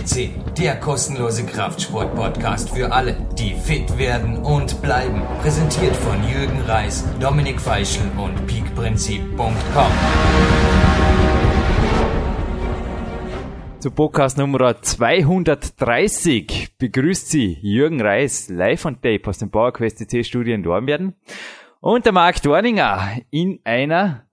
FCC, der kostenlose Kraftsport-Podcast für alle, die fit werden und bleiben. Präsentiert von Jürgen Reis, Dominik Feischl und peakprinzip.com. Zu Podcast Nummer 230 begrüßt Sie Jürgen Reis live on tape aus dem PowerQuest CC Studio in Dornbirn und der Marc Dorninger in einer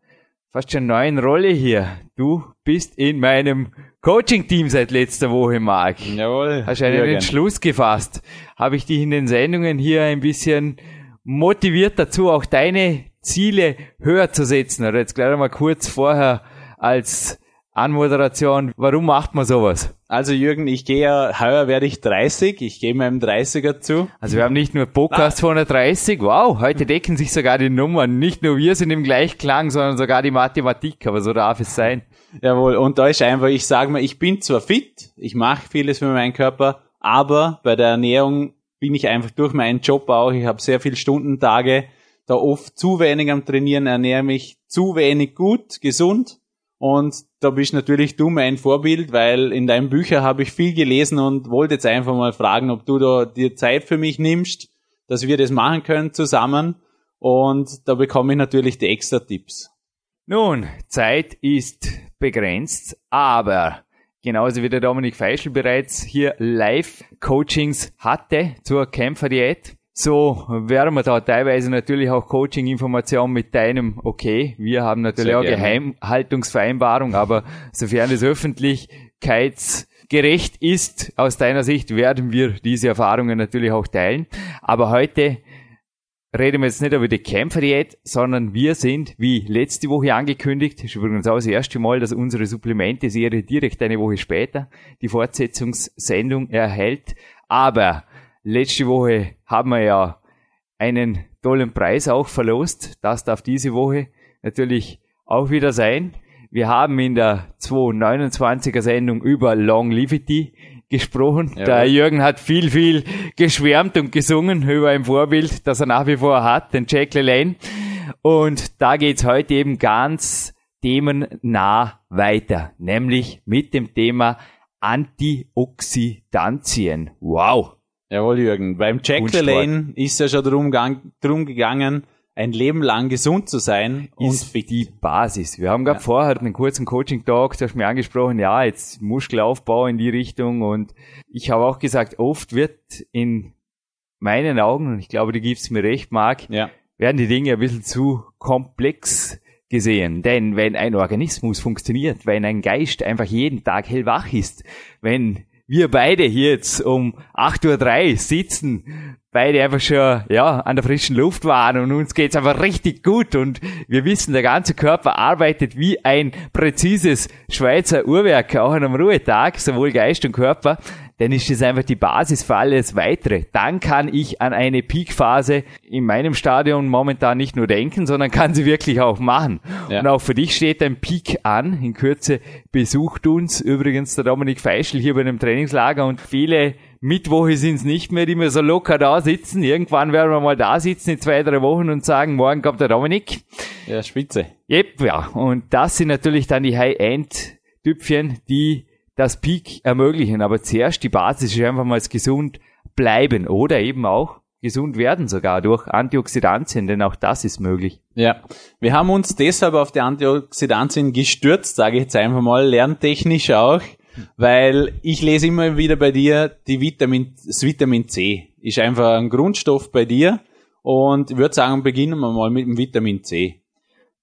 fast schon neuen Rolle hier. Du bist in meinem Coaching-Team seit letzter Woche, Marc. Jawohl. Hast einen Jürgen. Entschluss gefasst. Habe ich dich in den Sendungen hier ein bisschen motiviert dazu, auch deine Ziele höher zu setzen. Oder jetzt gleich mal kurz vorher als Anmoderation. Warum macht man sowas? Also Jürgen, ich gehe ja, heuer werde ich 30, ich gehe meinem 30er zu. Also wir haben nicht nur Podcast 230, wow, heute decken sich sogar die Nummern. Nicht nur wir sind im Gleichklang, sondern sogar die Mathematik, aber so darf es sein. Jawohl, und da ist einfach, ich sage mal, ich bin zwar fit, ich mache vieles für meinen Körper, aber bei der Ernährung bin ich einfach durch meinen Job auch, ich habe sehr viele Stundentage, da oft zu wenig am Trainieren, ernähre mich zu wenig gut, gesund. Und da bist natürlich du mein Vorbild, weil in deinen Büchern habe ich viel gelesen und wollte jetzt einfach mal fragen, ob du da dir Zeit für mich nimmst, dass wir das machen können zusammen. Und da bekomme ich natürlich die extra Tipps. Nun, Zeit ist begrenzt, aber genauso wie der Dominik Feischl bereits hier Live-Coachings hatte zur Kämpferdiät, so werden wir da teilweise natürlich auch Coaching-Informationen mit deinem Okay. Wir haben natürlich Sehr auch gerne. Geheimhaltungsvereinbarung, aber sofern es öffentlichkeitsgerecht ist, aus deiner Sicht werden wir diese Erfahrungen natürlich auch teilen. Aber heute reden wir jetzt nicht über die Kämpferdiät, sondern wir sind, wie letzte Woche angekündigt, ist übrigens auch das erste Mal, dass unsere Supplemente-Serie direkt eine Woche später die Fortsetzungssendung erhält. Aber letzte Woche haben wir ja einen tollen Preis auch verlost. Das darf diese Woche natürlich auch wieder sein. Wir haben in der 229er Sendung über Longevity gesprochen. Jawohl. Der Jürgen hat viel, viel geschwärmt und gesungen über ein Vorbild, das er nach wie vor hat, den Jack LaLanne. Und da geht's heute eben ganz themennah weiter, nämlich mit dem Thema Antioxidantien. Wow. Jawohl, Jürgen. Beim Jack Und Sport. LaLanne ist ja schon drum, gang, drum gegangen, ein Leben lang gesund zu sein und ist fit. die Basis. Wir haben gerade vorher einen kurzen Coaching-Talk, du hast mir angesprochen, ja, jetzt Muskelaufbau in die Richtung und ich habe auch gesagt, oft wird in meinen Augen, und ich glaube, du gibst mir recht, Marc, Ja. werden die Dinge ein bisschen zu komplex gesehen. Denn wenn ein Organismus funktioniert, wenn ein Geist einfach jeden Tag hellwach ist, wenn wir beide hier jetzt um 8.03 Uhr sitzen, beide einfach schon ja, an der frischen Luft waren und uns geht's einfach richtig gut und wir wissen, der ganze Körper arbeitet wie ein präzises Schweizer Uhrwerk, auch an einem Ruhetag, sowohl Geist und Körper, dann ist das einfach die Basis für alles Weitere. Dann kann ich an eine Peakphase in meinem Stadion momentan nicht nur denken, sondern kann sie wirklich auch machen. Ja. Und auch für dich steht ein Peak an. In Kürze besucht uns übrigens der Dominik Feischl hier bei einem Trainingslager und viele Mittwoche sind es nicht mehr, die mir so locker da sitzen. Irgendwann werden wir mal da sitzen in zwei, drei Wochen und sagen, morgen kommt der Dominik. Ja, spitze. Yep, ja. Und das sind natürlich dann die High-End-Typchen, die das Peak ermöglichen. Aber zuerst die Basis ist einfach mal gesund bleiben oder eben auch gesund werden sogar durch Antioxidantien, denn auch das ist möglich. Ja, wir haben uns deshalb auf die Antioxidantien gestürzt, sage ich jetzt einfach mal, lerntechnisch auch, weil ich lese immer wieder bei dir, die Vitamin, das Vitamin C ist einfach ein Grundstoff bei dir und ich würde sagen, beginnen wir mal mit dem Vitamin C.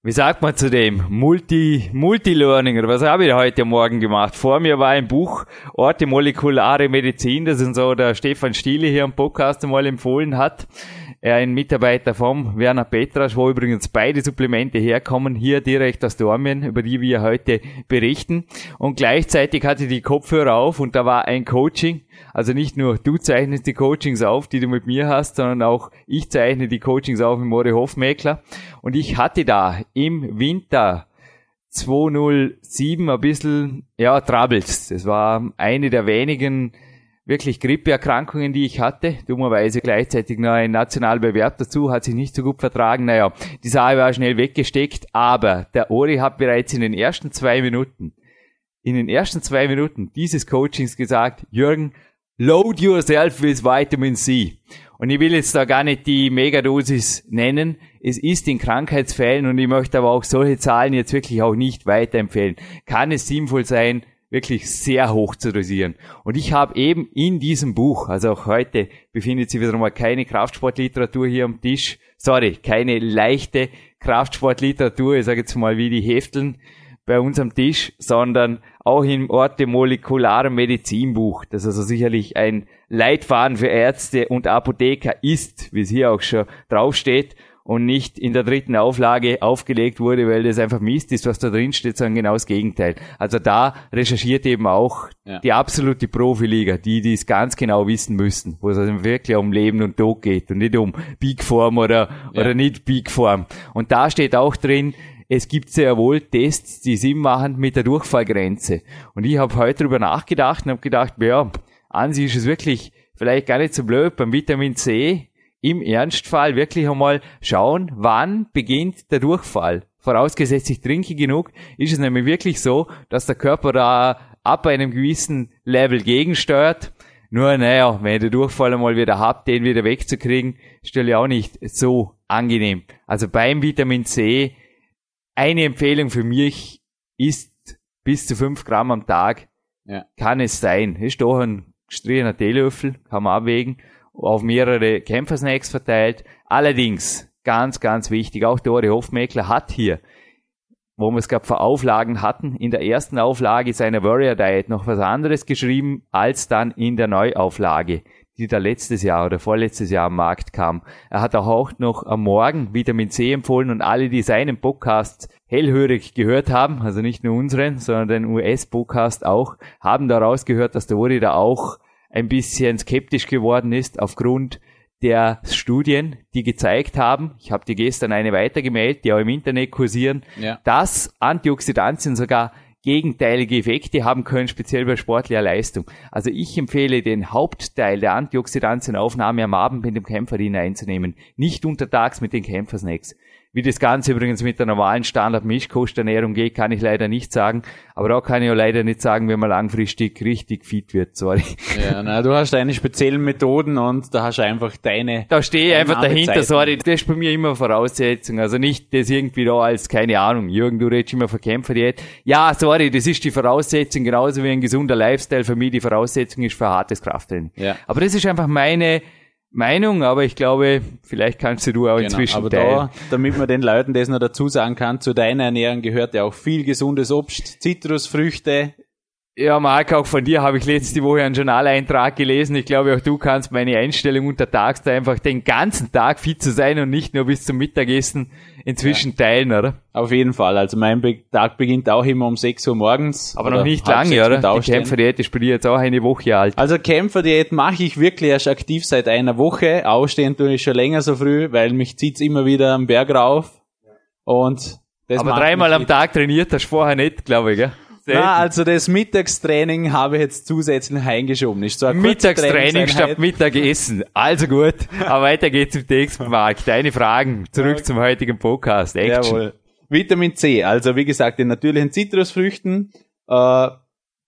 Wie sagt man zu dem? Multi, Multi-Learning, oder was habe ich heute Morgen gemacht? Vor mir war ein Buch, Orte molekulare Medizin, das uns so der Stefan Stiele hier am Podcast einmal empfohlen hat. Er ein Mitarbeiter vom Werner Petrasch, wo übrigens beide Supplemente herkommen, hier direkt aus Dormien, über die wir heute berichten. Und gleichzeitig hatte die Kopfhörer auf und da war ein Coaching. Also nicht nur du zeichnest die Coachings auf, die du mit mir hast, sondern auch ich zeichne die Coachings auf mit Mori Hofmeckler. Und ich hatte da im Winter 207 ein bisschen, ja, Troubles. Das war eine der wenigen wirklich Grippeerkrankungen, die ich hatte. Dummerweise gleichzeitig noch ein Nationalbewerb dazu, hat sich nicht so gut vertragen. Naja, die Sache war schnell weggesteckt, aber der Ori hat bereits in den ersten zwei Minuten in den ersten zwei Minuten dieses Coachings gesagt, Jürgen, load yourself with Vitamin C. Und ich will jetzt da gar nicht die Megadosis nennen. Es ist in Krankheitsfällen und ich möchte aber auch solche Zahlen jetzt wirklich auch nicht weiterempfehlen. Kann es sinnvoll sein, wirklich sehr hoch zu dosieren. Und ich habe eben in diesem Buch, also auch heute befindet sich wieder mal keine Kraftsportliteratur hier am Tisch, sorry, keine leichte Kraftsportliteratur, ich sage jetzt mal wie die Hefteln bei uns am Tisch, sondern auch im Orte molekularen Medizinbuch, das also sicherlich ein Leitfaden für Ärzte und Apotheker ist, wie es hier auch schon draufsteht und nicht in der dritten Auflage aufgelegt wurde, weil das einfach Mist ist, was da drin steht, sondern genau das Gegenteil. Also da recherchiert eben auch ja. die absolute Profiliga, die dies ganz genau wissen müssen, wo es also wirklich um Leben und Tod geht und nicht um Big Form oder, ja. oder nicht Big Form. Und da steht auch drin, es gibt sehr wohl Tests, die Sinn machen mit der Durchfallgrenze. Und ich habe heute darüber nachgedacht und habe gedacht, ja, an sich ist es wirklich vielleicht gar nicht so blöd beim Vitamin C im Ernstfall wirklich einmal schauen, wann beginnt der Durchfall. Vorausgesetzt, ich trinke genug, ist es nämlich wirklich so, dass der Körper da ab einem gewissen Level gegensteuert. Nur, naja, wenn ich den Durchfall einmal wieder hab, den wieder wegzukriegen, stelle ich auch nicht so angenehm. Also beim Vitamin C, eine Empfehlung für mich ist bis zu fünf Gramm am Tag. Ja. Kann es sein. Ist doch ein gestriehener Teelöffel, kann man abwägen auf mehrere Kämpfersnacks verteilt. Allerdings, ganz, ganz wichtig, auch Dori Hofmeckler hat hier, wo wir es gerade vor Auflagen hatten, in der ersten Auflage seiner Warrior Diet noch was anderes geschrieben, als dann in der Neuauflage, die da letztes Jahr oder vorletztes Jahr am Markt kam. Er hat auch noch am Morgen Vitamin C empfohlen und alle, die seinen Podcast hellhörig gehört haben, also nicht nur unseren, sondern den US-Podcast auch, haben daraus gehört, dass der da auch ein bisschen skeptisch geworden ist aufgrund der Studien, die gezeigt haben, ich habe dir gestern eine weitergemeldet, die auch im Internet kursieren, ja. dass Antioxidantien sogar gegenteilige Effekte haben können, speziell bei sportlicher Leistung. Also ich empfehle den Hauptteil der Antioxidantienaufnahme am Abend mit dem Kämpferin einzunehmen, nicht untertags mit den Kämpfersnacks. Wie das Ganze übrigens mit der normalen Standard-Mischkosternährung geht, kann ich leider nicht sagen. Aber da kann ich auch leider nicht sagen, wenn man langfristig richtig fit wird, sorry. Ja, na, du hast deine speziellen Methoden und da hast du einfach deine. Da stehe ich einfach dahinter, sorry. Das ist bei mir immer Voraussetzung. Also nicht das irgendwie da als, keine Ahnung, Jürgen, du redest immer von Kämpferdiät. Ja, sorry, das ist die Voraussetzung, genauso wie ein gesunder Lifestyle für mich die Voraussetzung ist für hartes Krafttraining. Ja. Aber das ist einfach meine, Meinung, aber ich glaube, vielleicht kannst du auch genau, inzwischen aber. Da, damit man den Leuten das noch dazu sagen kann, zu deiner Ernährung gehört ja auch viel gesundes Obst, Zitrusfrüchte. Ja, Marc, auch von dir habe ich letzte Woche einen Journaleintrag gelesen. Ich glaube, auch du kannst meine Einstellung untertags da einfach den ganzen Tag fit zu sein und nicht nur bis zum Mittagessen inzwischen ja. teilen, oder? Auf jeden Fall. Also mein Be Tag beginnt auch immer um 6 Uhr morgens. Aber noch nicht lange, oder? Die Kämpferdiät ist bei dir jetzt auch eine Woche alt. Also Kämpferdiät mache ich wirklich erst aktiv seit einer Woche. Ausstehen tue ich schon länger so früh, weil mich zieht's immer wieder am Berg rauf. Und das Aber dreimal am Tag trainiert hast du vorher nicht, glaube ich, gell? Na, also das Mittagstraining habe ich jetzt zusätzlich eingeschoben. Ist so Mittagstraining statt Mittagessen. Also gut, aber weiter geht's im nächsten Mark. Deine Fragen zurück okay. zum heutigen Podcast. Action. Jawohl. Vitamin C, also wie gesagt, in natürlichen Zitrusfrüchten. Äh,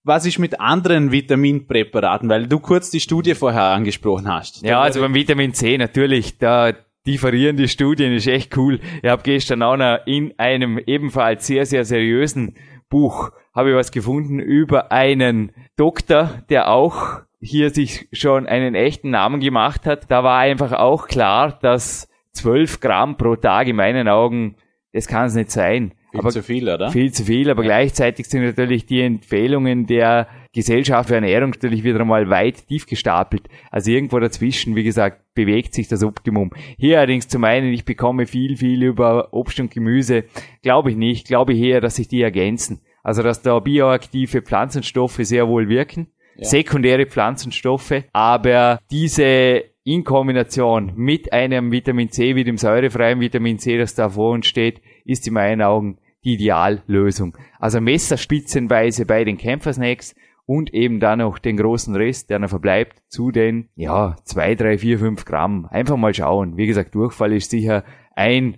was ist mit anderen Vitaminpräparaten? Weil du kurz die Studie vorher angesprochen hast. Ja, also beim Vitamin C natürlich, da differieren die Studien, ist echt cool. Ich habe gestern auch noch in einem ebenfalls sehr, sehr seriösen Buch habe ich was gefunden über einen Doktor, der auch hier sich schon einen echten Namen gemacht hat. Da war einfach auch klar, dass 12 Gramm pro Tag in meinen Augen, das kann es nicht sein. Viel aber zu viel, oder? Viel zu viel, aber gleichzeitig sind natürlich die Empfehlungen der Gesellschaft für Ernährung natürlich wieder einmal weit tief gestapelt. Also irgendwo dazwischen, wie gesagt, bewegt sich das Optimum. Hier allerdings zu meinen, ich bekomme viel, viel über Obst und Gemüse, glaube ich nicht. Glaube ich eher, dass sich die ergänzen. Also dass da bioaktive Pflanzenstoffe sehr wohl wirken, ja. sekundäre Pflanzenstoffe, aber diese in Kombination mit einem Vitamin C, wie dem säurefreien Vitamin C, das da vor uns steht, ist in meinen Augen die Ideallösung. Also messerspitzenweise bei den Kämpfersnacks und eben dann noch den großen Rest, der noch verbleibt, zu den, ja, zwei, drei, vier, fünf Gramm. Einfach mal schauen. Wie gesagt, Durchfall ist sicher ein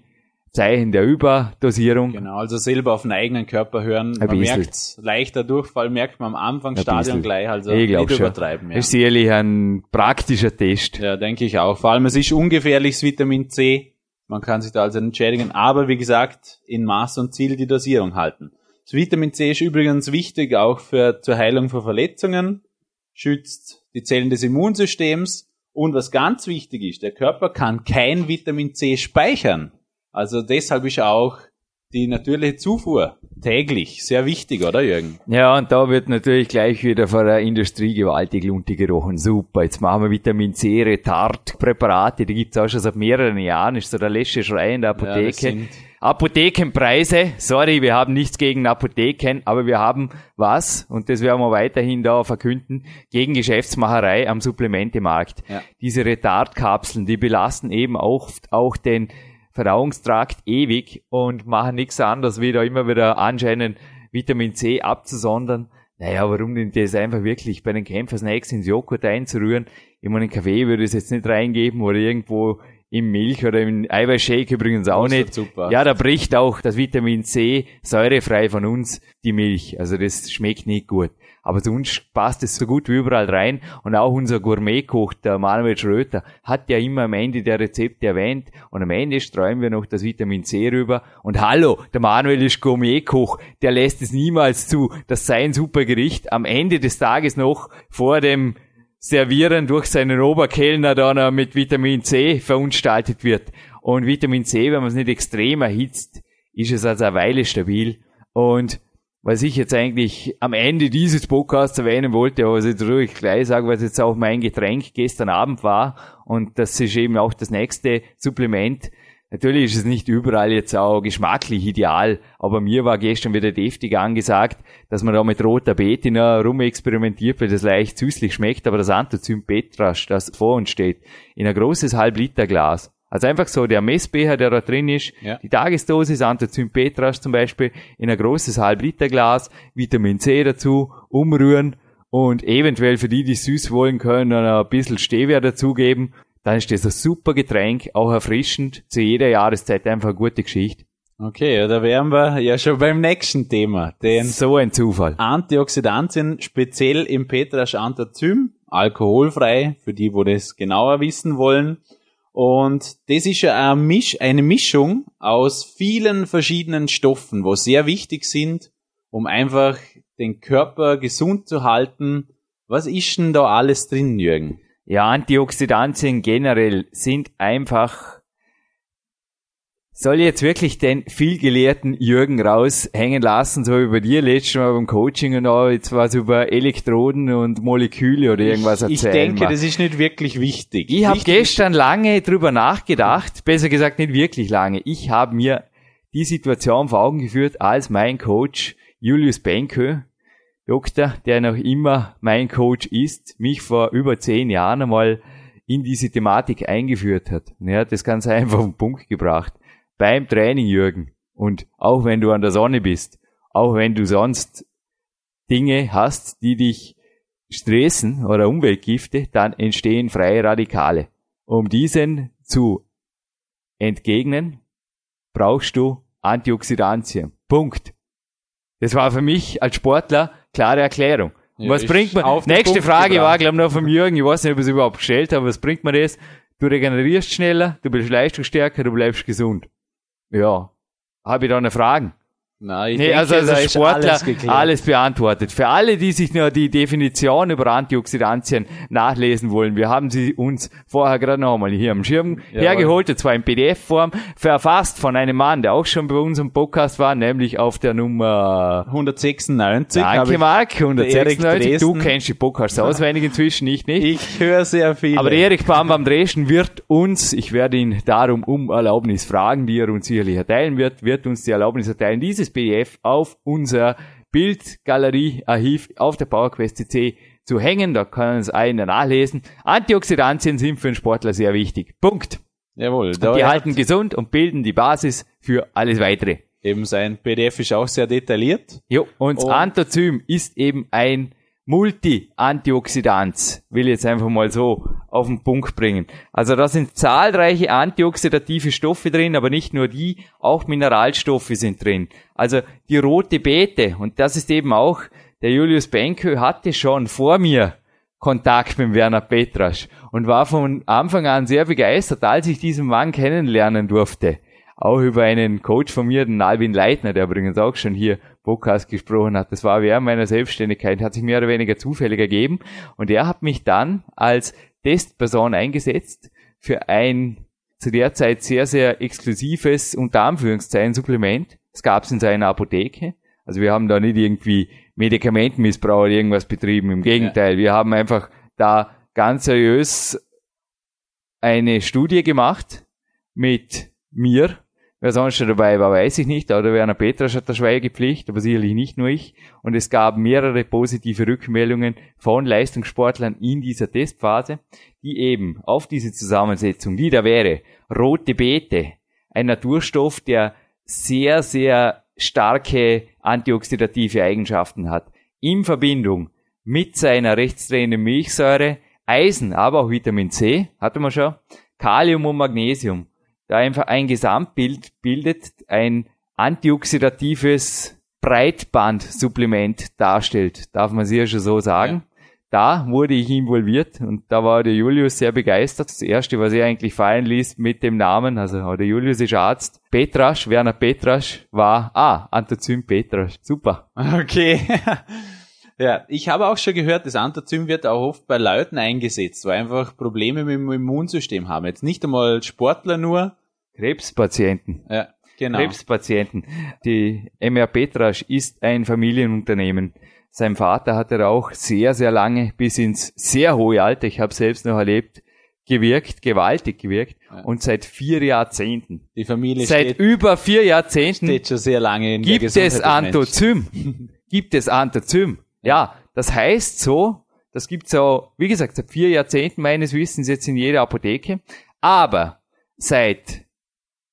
Zeichen der Überdosierung. Genau, also selber auf den eigenen Körper hören. Ein man merkt leichter Durchfall, merkt man am Anfang Ein Stadion bisschen. gleich, also ich nicht schon. übertreiben. Ja. Das ist sicherlich ein praktischer Test. ja, denke ich auch. Vor allem, es ist ungefährliches Vitamin C. Man kann sich da also entschädigen, aber wie gesagt, in Maß und Ziel die Dosierung halten. Das Vitamin C ist übrigens wichtig auch für, zur Heilung von Verletzungen, schützt die Zellen des Immunsystems und was ganz wichtig ist, der Körper kann kein Vitamin C speichern. Also deshalb ist auch die natürliche Zufuhr täglich sehr wichtig, oder Jürgen? Ja, und da wird natürlich gleich wieder von der Industrie gewaltig Lunte gerochen. Super, jetzt machen wir Vitamin C Retard-Präparate, die gibt's auch schon seit mehreren Jahren, ist so der letzte Schrei in der Ja, Apotheke. sind- Apothekenpreise, sorry, wir haben nichts gegen Apotheken, aber wir haben was, und das werden wir weiterhin da verkünden, gegen Geschäftsmacherei am Supplementemarkt. Ja. Diese Retardkapseln, die belasten eben auch, auch den Verdauungstrakt ewig und machen nichts anderes, wie da immer wieder anscheinend Vitamin C abzusondern. Naja, warum denn das einfach wirklich bei den Kämpfer-Snacks ins Joghurt einzurühren? Ich meine, einen Kaffee würde ich es jetzt nicht reingeben oder irgendwo im Milch oder im Eiweißshake übrigens auch Großer nicht. Zucker. Ja, da bricht auch das Vitamin C säurefrei von uns die Milch. Also das schmeckt nicht gut. Aber sonst passt es so gut wie überall rein. Und auch unser Gourmetkoch, der Manuel Schröter, hat ja immer am Ende der Rezepte erwähnt. Und am Ende streuen wir noch das Vitamin C rüber. Und hallo, der Manuel ist Gourmetkoch. Der lässt es niemals zu, dass sein Supergericht am Ende des Tages noch vor dem Servieren durch seinen Oberkellner dann auch mit Vitamin C verunstaltet wird. Und Vitamin C, wenn man es nicht extrem erhitzt, ist es also eine Weile stabil. Und was ich jetzt eigentlich am Ende dieses Podcasts erwähnen wollte, aber was ich jetzt ruhig gleich sage, was jetzt auch mein Getränk gestern Abend war, und das ist eben auch das nächste Supplement. Natürlich ist es nicht überall jetzt auch geschmacklich ideal, aber mir war gestern wieder deftig angesagt, dass man da mit roter Betina rumexperimentiert, weil das leicht süßlich schmeckt, aber das Anthozym Petrasch, das vor uns steht, in ein großes Halb-Liter-Glas. Also einfach so der Messbecher, der da drin ist, Ja. die Tagesdosis Anthozym Petrasch zum Beispiel in ein großes Halb-Liter-Glas, Vitamin C dazu, umrühren und eventuell für die, die süß wollen können, ein bisschen Stevia dazugeben. Dann ist das ein super Getränk, auch erfrischend, zu jeder Jahreszeit einfach eine gute Geschichte. Okay, ja, da wären wir ja schon beim nächsten Thema. Den So ein Zufall. Antioxidantien, speziell im Petrasch Anthozym, alkoholfrei, für die, wo das genauer wissen wollen. Und das ist ja eine, Misch, eine Mischung aus vielen verschiedenen Stoffen, wo sehr wichtig sind, um einfach den Körper gesund zu halten. Was ist denn da alles drin, Jürgen? Ja, Antioxidantien generell sind einfach. Soll ich jetzt wirklich den vielgelehrten Jürgen raushängen lassen, so über dir letztes Mal beim Coaching und auch jetzt was über Elektroden und Moleküle oder irgendwas ich erzählen? denke, mag? das ist nicht wirklich wichtig. Ich habe gestern lange drüber nachgedacht, besser gesagt nicht wirklich lange. Ich habe mir die Situation vor Augen geführt, als mein Coach Julius Benkö, Doktor, der noch immer mein Coach ist, mich vor über zehn Jahren einmal in diese Thematik eingeführt hat. Und er hat das ganz einfach auf den Punkt gebracht. Beim Training, Jürgen, und auch wenn du an der Sonne bist, auch wenn du sonst Dinge hast, die dich stressen oder Umweltgifte, dann entstehen freie Radikale. Um diesen zu entgegnen, brauchst du Antioxidantien. Punkt. Das war für mich als Sportler klare Erklärung. Ja, was bringt man? Nächste Punkt Frage gebracht. war, glaube ich, noch vom Jürgen. Ich weiß nicht, ob er es überhaupt gestellt hat, aber was bringt man das? Du regenerierst schneller, du bist leistungsstärker, du bleibst gesund. Ja. Habe ich da eine Frage? Nein, ich Nee, denke, also als Sportler alles alles, beantwortet. Für alle, die sich nur die Definition über Antioxidantien nachlesen wollen, wir haben sie uns vorher gerade noch einmal hier am Schirm Jawohl. hergeholt, und zwar in PDF-Form, verfasst von einem Mann, der auch schon bei uns im Podcast war, nämlich auf der Nummer 196. habe Danke, Erik 196. Du kennst die Podcasts auswendig inzwischen, ich nicht. Ich höre sehr viel. Aber Erik Bambam Dresden wird uns, ich werde ihn darum um Erlaubnis fragen, die er uns sicherlich erteilen wird, wird uns die Erlaubnis erteilen, dieses PDF auf unser Bildgalerie-Archiv auf der PowerQuest CC zu hängen. Da können es einer nachlesen. Antioxidantien sind für einen Sportler sehr wichtig. Punkt. Jawohl, da Die halten gesund und bilden die Basis für alles weitere. eben sein PDF ist auch sehr detailliert. Jo, und Und- Anthozym ist eben ein Multi-Antioxidant. Will ich jetzt einfach mal so auf den Punkt bringen. Also da sind zahlreiche antioxidative Stoffe drin, aber nicht nur die, auch Mineralstoffe sind drin. Also die rote Beete, und das ist eben auch, der Julius Benkö hatte schon vor mir Kontakt mit Werner Petrasch und war von Anfang an sehr begeistert, als ich diesen Mann kennenlernen durfte. Auch über einen Coach von mir, den Alvin Leitner, der übrigens auch schon hier Podcast gesprochen hat. Das war während meiner Selbstständigkeit, hat sich mehr oder weniger zufällig ergeben. Und er hat mich dann als Testperson eingesetzt für ein zu der Zeit sehr, sehr exklusives, unter Anführungszeichen, Supplement. Das gab es in seiner Apotheke. Also wir haben da nicht irgendwie Medikamentenmissbrauch oder irgendwas betrieben. Im Gegenteil, ja. wir haben einfach da ganz seriös eine Studie gemacht mit mir. Wer sonst schon dabei war, weiß ich nicht. Oder Werner Petrasch hat der Schweigepflicht, aber sicherlich nicht nur ich. Und es gab mehrere positive Rückmeldungen von Leistungssportlern in dieser Testphase, die eben auf diese Zusammensetzung, die da wäre, rote Beete, ein Naturstoff, der sehr, sehr starke antioxidative Eigenschaften hat, in Verbindung mit seiner rechtsdrehenden Milchsäure, Eisen, aber auch Vitamin C, hatte man schon, Kalium und Magnesium, da einfach ein Gesamtbild bildet, ein antioxidatives Breitbandsupplement darstellt, darf man sicher schon so sagen da wurde ich involviert und da war der Julius sehr begeistert. Das erste, was er eigentlich fallen ließ mit dem Namen, also der Julius ist Arzt. Petrasch, Werner Petrasch war, ah, Antozym Petrasch. Super. Okay. Ja, ich habe auch schon gehört, das Antozym wird auch oft bei Leuten eingesetzt, wo einfach Probleme mit dem Immunsystem haben. Jetzt nicht einmal Sportler nur. Krebspatienten. Ja. Genau. Krebspatienten. Die MR Petrasch ist ein Familienunternehmen. Sein Vater hat er auch sehr, sehr lange bis ins sehr hohe Alter, ich habe selbst noch erlebt, gewirkt, gewaltig gewirkt. Ja. Und seit vier Jahrzehnten. Die Familie Seit steht, über vier Jahrzehnten steht schon sehr lange in gibt der es Antozym. gibt es Antozym. Ja, das heißt so, das gibt's so, wie gesagt, seit vier Jahrzehnten meines Wissens jetzt in jeder Apotheke. Aber seit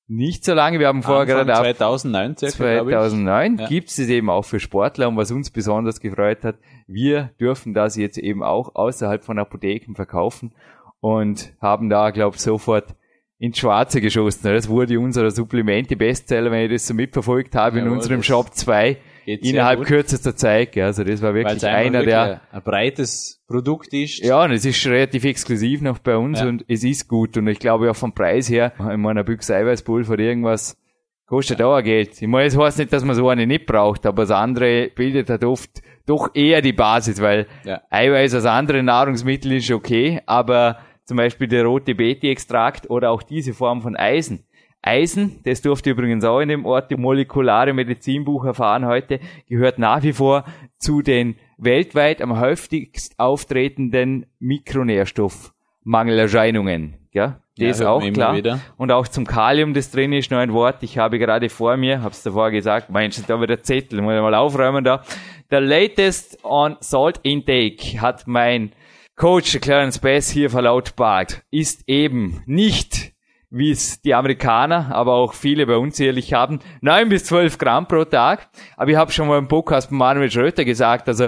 nicht so lange. Wir haben vorher gerade 2009 circa, 2009 ja. gibt es es eben auch für Sportler und was uns besonders gefreut hat, wir dürfen das jetzt eben auch außerhalb von Apotheken verkaufen und haben da, glaube ich, sofort ins Schwarze geschossen. Das wurde unser Supplement, die Bestseller, wenn ich das so mitverfolgt habe, ja, in unserem Shop 2 innerhalb kürzester Zeit. Ja, also das war wirklich einer der ein breites Produkt ist. Ja, und es ist relativ exklusiv noch bei uns ja. und es ist gut. Und ich glaube auch vom Preis her, ich meine, ein Büchse Eiweißpulver irgendwas kostet ja. auch Geld. Ich meine, es heißt nicht, dass man so eine nicht braucht, aber das andere bildet halt oft doch eher die Basis, weil ja. Eiweiß als andere Nahrungsmittel ist okay, aber zum Beispiel der rote Beeti-Extrakt oder auch diese Form von Eisen Eisen, das durfte übrigens auch in dem Ort die molekulare Medizinbuch erfahren heute, gehört nach wie vor zu den weltweit am häufigst auftretenden Mikronährstoffmangelerscheinungen. Ja, das ja, auch klar. Und auch zum Kalium, das drin ist, noch ein Wort. Ich habe gerade vor mir, hab's davor gesagt, meinst du, da wird der Zettel, muss ich mal aufräumen da. The latest on salt intake hat mein Coach Clarence Bass hier verlautbart, ist eben nicht wie es die Amerikaner, aber auch viele bei uns ehrlich haben, neun bis zwölf Gramm pro Tag. Aber ich habe schon mal im Podcast mit Manuel Schröter gesagt, also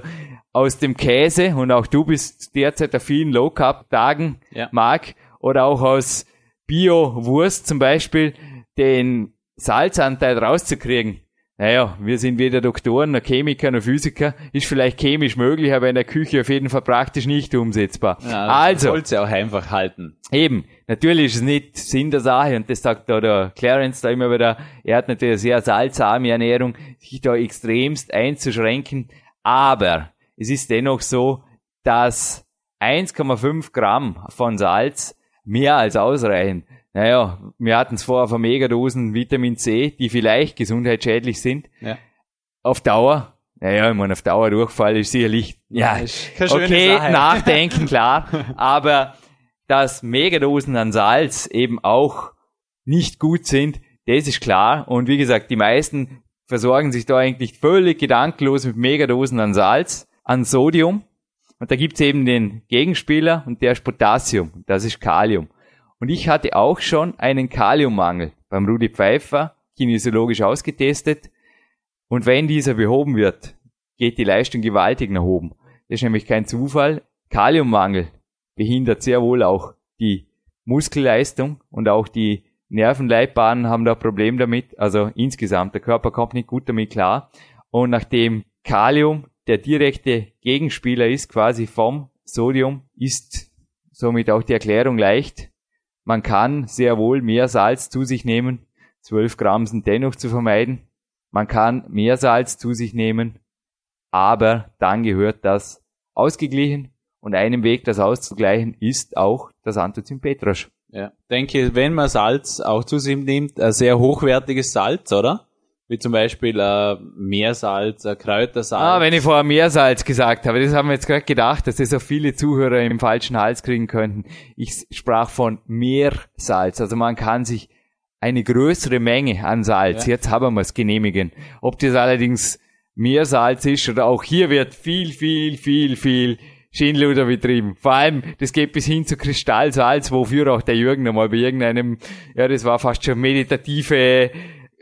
aus dem Käse, und auch du bist derzeit auf vielen Low-Carb-Tagen, ja. Marc, oder auch aus Bio-Wurst zum Beispiel, den Salzanteil rauszukriegen. Naja, wir sind weder Doktoren, noch Chemiker, noch Physiker. Ist vielleicht chemisch möglich, aber in der Küche auf jeden Fall praktisch nicht umsetzbar. Ja, also. Soll's ja auch einfach halten. Eben. Natürlich ist es nicht Sinn der Sache, und das sagt da der Clarence da immer wieder, er hat natürlich eine sehr salzarme Ernährung, sich da extremst einzuschränken. Aber es ist dennoch so, dass 1,5 Gramm von Salz mehr als ausreichen. Naja, wir hatten es vorher von Megadosen Vitamin C, die vielleicht gesundheitsschädlich sind. Ja. Auf Dauer, naja, ich meine, auf Dauer Durchfall ist sicherlich, ja, okay, nachdenken, klar. aber dass Megadosen an Salz eben auch nicht gut sind, das ist klar. Und wie gesagt, die meisten versorgen sich da eigentlich völlig gedankenlos mit Megadosen an Salz, an Sodium. Und da gibt's eben den Gegenspieler und der ist Potassium. Das ist Kalium. Und ich hatte auch schon einen Kaliummangel beim Rudi Pfeiffer, kinesiologisch ausgetestet. Und wenn dieser behoben wird, geht die Leistung gewaltig nach oben. Das ist nämlich kein Zufall. Kaliummangel behindert sehr wohl auch die Muskelleistung und auch die Nervenleibbahnen haben da ein Problem damit. Also insgesamt, der Körper kommt nicht gut damit klar. Und nachdem Kalium der direkte Gegenspieler ist, quasi vom Sodium, ist somit auch die Erklärung leicht. Man kann sehr wohl mehr Salz zu sich nehmen. 12 Gramm sind dennoch zu vermeiden. Man kann mehr Salz zu sich nehmen, aber dann gehört das ausgeglichen und einem Weg, das auszugleichen, ist auch das Anthozin Petrasch. Ja, denke, wenn man Salz auch zu sich nimmt, ein sehr hochwertiges Salz, oder? Wie zum Beispiel äh, Meersalz, äh, Kräutersalz. Ah, wenn ich vorher Meersalz gesagt habe, das haben wir jetzt gerade gedacht, dass das auch viele Zuhörer im falschen Hals kriegen könnten. Ich sprach von Meersalz. Also man kann sich eine größere Menge an Salz, ja. jetzt haben wir es genehmigen. Ob das allerdings Meersalz ist oder auch hier wird viel, viel, viel, viel Schindluder betrieben. Vor allem, das geht bis hin zu Kristallsalz, wofür auch der Jürgen einmal bei irgendeinem, ja, das war fast schon meditative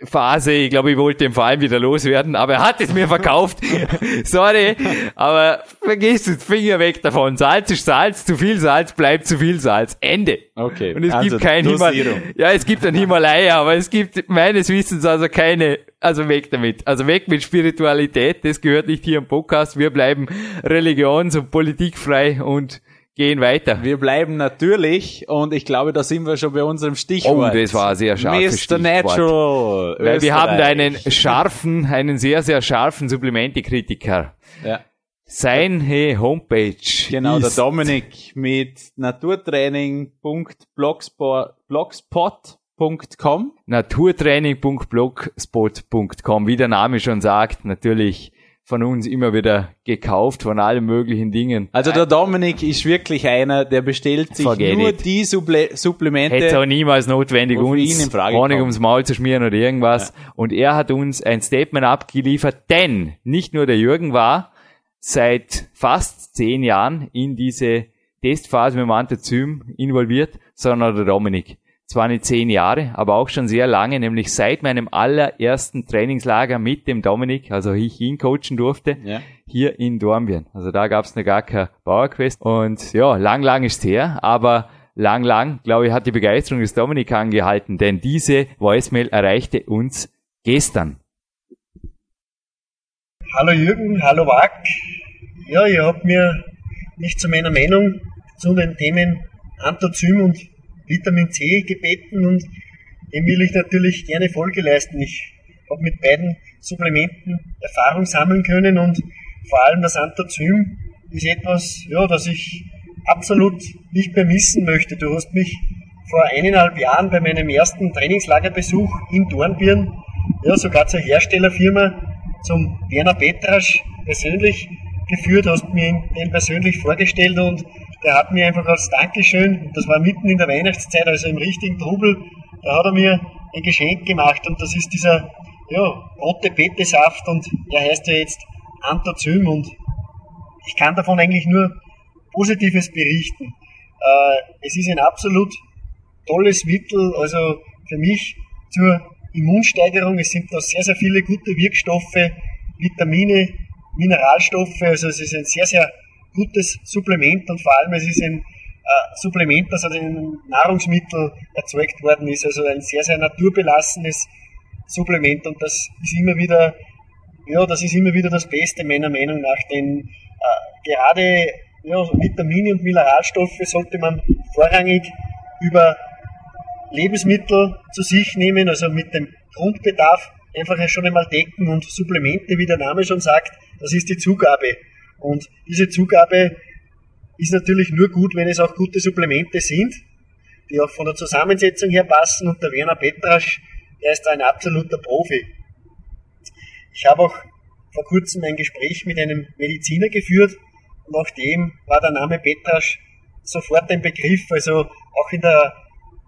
Phase. Ich glaube, ich wollte ihn vor allem wieder loswerden, aber er hat es mir verkauft. Sorry, aber vergiss es, Finger weg davon. Salz ist Salz, zu viel Salz bleibt zu viel Salz. Ende. Okay. Und es also gibt kein Himalaya. Ja, es gibt ein Himalaya, aber es gibt meines Wissens also keine, also weg damit. Also weg mit Spiritualität, das gehört nicht hier im Podcast. Wir bleiben religions- und politikfrei und gehen weiter. Wir bleiben natürlich und ich glaube, da sind wir schon bei unserem Stichwort. Oh, das war sehr scharf. Mr. Stichwort. Natural. Weil wir haben da einen scharfen, einen sehr, sehr scharfen Supplemente-Kritiker. Ja. Seine Homepage. Genau, der Dominik mit naturtraining.blogspot.com. Naturtraining.blogspot.com, wie der Name schon sagt, natürlich von uns immer wieder gekauft, von allen möglichen Dingen. Also der Dominik ist wirklich einer, der bestellt sich Forget nur it. die Supple Supplemente. Hätte auch niemals notwendig, uns Honig ums Maul zu schmieren oder irgendwas. Ja. Und er hat uns ein Statement abgeliefert, denn nicht nur der Jürgen war seit fast zehn Jahren in diese Testphase mit dem Antizym involviert, sondern der Dominik zwar nicht zehn Jahre, aber auch schon sehr lange, nämlich seit meinem allerersten Trainingslager mit dem Dominik, also ich ihn coachen durfte, ja. hier in Dornbirn. Also da gab es noch gar kein Bauerquest. Und ja, lang, lang ist her, aber lang, lang, glaube ich, hat die Begeisterung des Dominik angehalten, denn diese Voicemail erreichte uns gestern. Hallo Jürgen, hallo Wack. Ja, ihr habt mir nicht zu meiner Meinung zu den Themen Antozym und Vitamin C gebeten und dem will ich natürlich gerne Folge leisten. Ich habe mit beiden Supplementen Erfahrung sammeln können und vor allem das Anthozym ist etwas, ja, das ich absolut nicht mehr missen möchte. Du hast mich vor eineinhalb Jahren bei meinem ersten Trainingslagerbesuch in Dornbirn, ja, sogar zur Herstellerfirma, zum Werner Petrasch persönlich geführt, hast mir ihn persönlich vorgestellt und der hat mir einfach als Dankeschön, das war mitten in der Weihnachtszeit, also im richtigen Trubel, da hat er mir ein Geschenk gemacht und das ist dieser ja, rote Betesaft und er heißt ja jetzt Anthozym und ich kann davon eigentlich nur Positives berichten. Äh, es ist ein absolut tolles Mittel, also für mich zur Immunsteigerung. Es sind da sehr, sehr viele gute Wirkstoffe, Vitamine, Mineralstoffe, also es ist ein sehr, sehr gutes Supplement und vor allem es ist ein äh, Supplement, das aus einem Nahrungsmittel erzeugt worden ist, also ein sehr, sehr naturbelassenes Supplement und das ist immer wieder, ja, das ist immer wieder das Beste meiner Meinung nach, denn äh, gerade ja, Vitamine und Mineralstoffe sollte man vorrangig über Lebensmittel zu sich nehmen, also mit dem Grundbedarf einfach schon einmal decken und Supplemente, wie der Name schon sagt, das ist die Zugabe. Und diese Zugabe ist natürlich nur gut, wenn es auch gute Supplemente sind, die auch von der Zusammensetzung her passen. Und der Werner Petrasch, der ist ein absoluter Profi. Ich habe auch vor kurzem ein Gespräch mit einem Mediziner geführt und auch dem war der Name Petrasch sofort ein Begriff. Also auch in der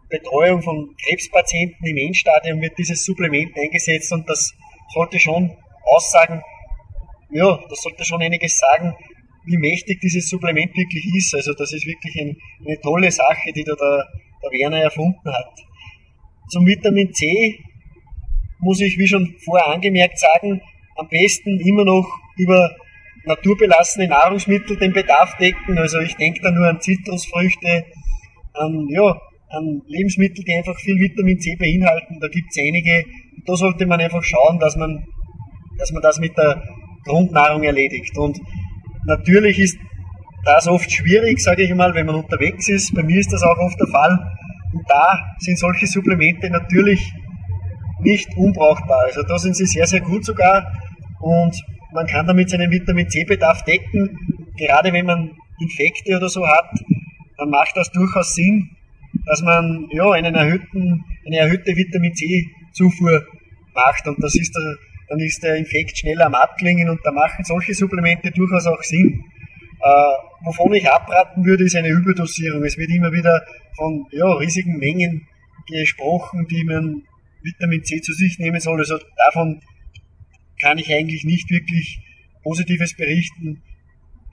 Betreuung von Krebspatienten im Endstadium wird dieses Supplement eingesetzt und das sollte schon aussagen, ja, das sollte schon einiges sagen, wie mächtig dieses Supplement wirklich ist. Also das ist wirklich ein, eine tolle Sache, die da der, der Werner erfunden hat. Zum Vitamin C muss ich, wie schon vorher angemerkt, sagen, am besten immer noch über naturbelassene Nahrungsmittel den Bedarf decken. Also ich denke da nur an Zitrusfrüchte, an, ja, an Lebensmittel, die einfach viel Vitamin C beinhalten. Da gibt es einige. Und da sollte man einfach schauen, dass man, dass man das mit der Grundnahrung erledigt. Und natürlich ist das oft schwierig, sage ich mal, wenn man unterwegs ist. Bei mir ist das auch oft der Fall. Und da sind solche Supplemente natürlich nicht unbrauchbar. Also da sind sie sehr, sehr gut sogar. Und man kann damit seinen Vitamin C-Bedarf decken. Gerade wenn man Infekte oder so hat, dann macht das durchaus Sinn, dass man ja einen erhöhten, eine erhöhte Vitamin C-Zufuhr macht. Und das ist der, dann ist der Infekt schneller am Abklingen und da machen solche Supplemente durchaus auch Sinn. Äh, wovon ich abraten würde, ist eine Überdosierung. Es wird immer wieder von ja, riesigen Mengen gesprochen, die man Vitamin C zu sich nehmen soll. Also davon kann ich eigentlich nicht wirklich Positives berichten.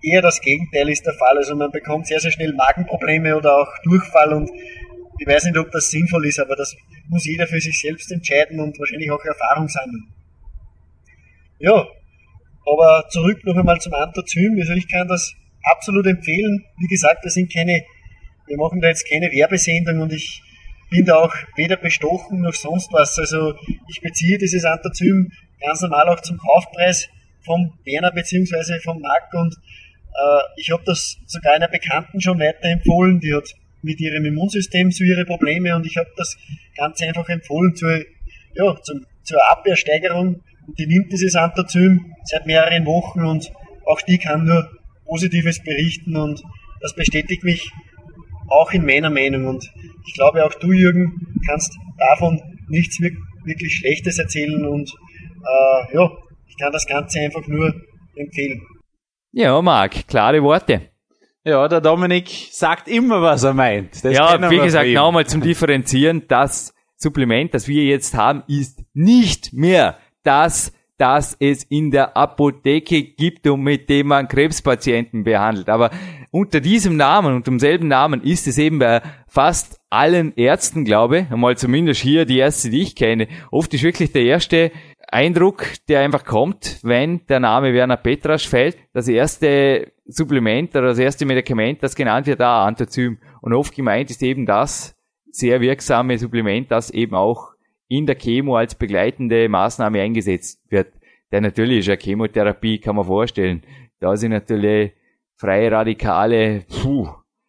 Eher das Gegenteil ist der Fall. Also man bekommt sehr, sehr schnell Magenprobleme oder auch Durchfall und ich weiß nicht, ob das sinnvoll ist, aber das muss jeder für sich selbst entscheiden und wahrscheinlich auch Erfahrung sammeln. Ja, aber zurück noch einmal zum Anthrazym. Also ich kann das absolut empfehlen. Wie gesagt, wir sind keine, wir machen da jetzt keine Werbesendung und ich bin da auch weder bestochen noch sonst was. Also ich beziehe dieses Anthrazym ganz normal auch zum Kaufpreis vom Berner bzw. vom Markt und äh, ich habe das sogar einer Bekannten schon weiterempfohlen, die hat mit ihrem Immunsystem so ihre Probleme und ich habe das Ganze einfach empfohlen zur, ja, zum, zur Abwehrsteigerung und die nimmt dieses Anthrazym seit mehreren Wochen und auch die kann nur Positives berichten und das bestätigt mich auch in meiner Meinung und ich glaube auch du, Jürgen, kannst davon nichts wirklich Schlechtes erzählen und äh, ja, ich kann das Ganze einfach nur empfehlen. Ja, Marc, klare Worte. Ja, der Dominik sagt immer, was er meint. Das ja, wie gesagt, nochmal zum Differenzieren, das Supplement, das wir jetzt haben, ist nicht mehr das, das es in der Apotheke gibt und mit dem man Krebspatienten behandelt. Aber unter diesem Namen, unter demselben Namen ist es eben bei fast allen Ärzten, glaube ich, einmal zumindest hier die erste, die ich kenne. Oft ist wirklich der erste Eindruck, der einfach kommt, wenn der Name Werner Petrasch fällt. Das erste Supplement oder das erste Medikament, das genannt wird, da Anthrazym. Und oft gemeint ist eben das sehr wirksame Supplement, das eben auch in der Chemo als begleitende Maßnahme eingesetzt wird. Der natürlich ist ja Chemotherapie, kann man vorstellen. Da sind natürlich freie Radikale, puh,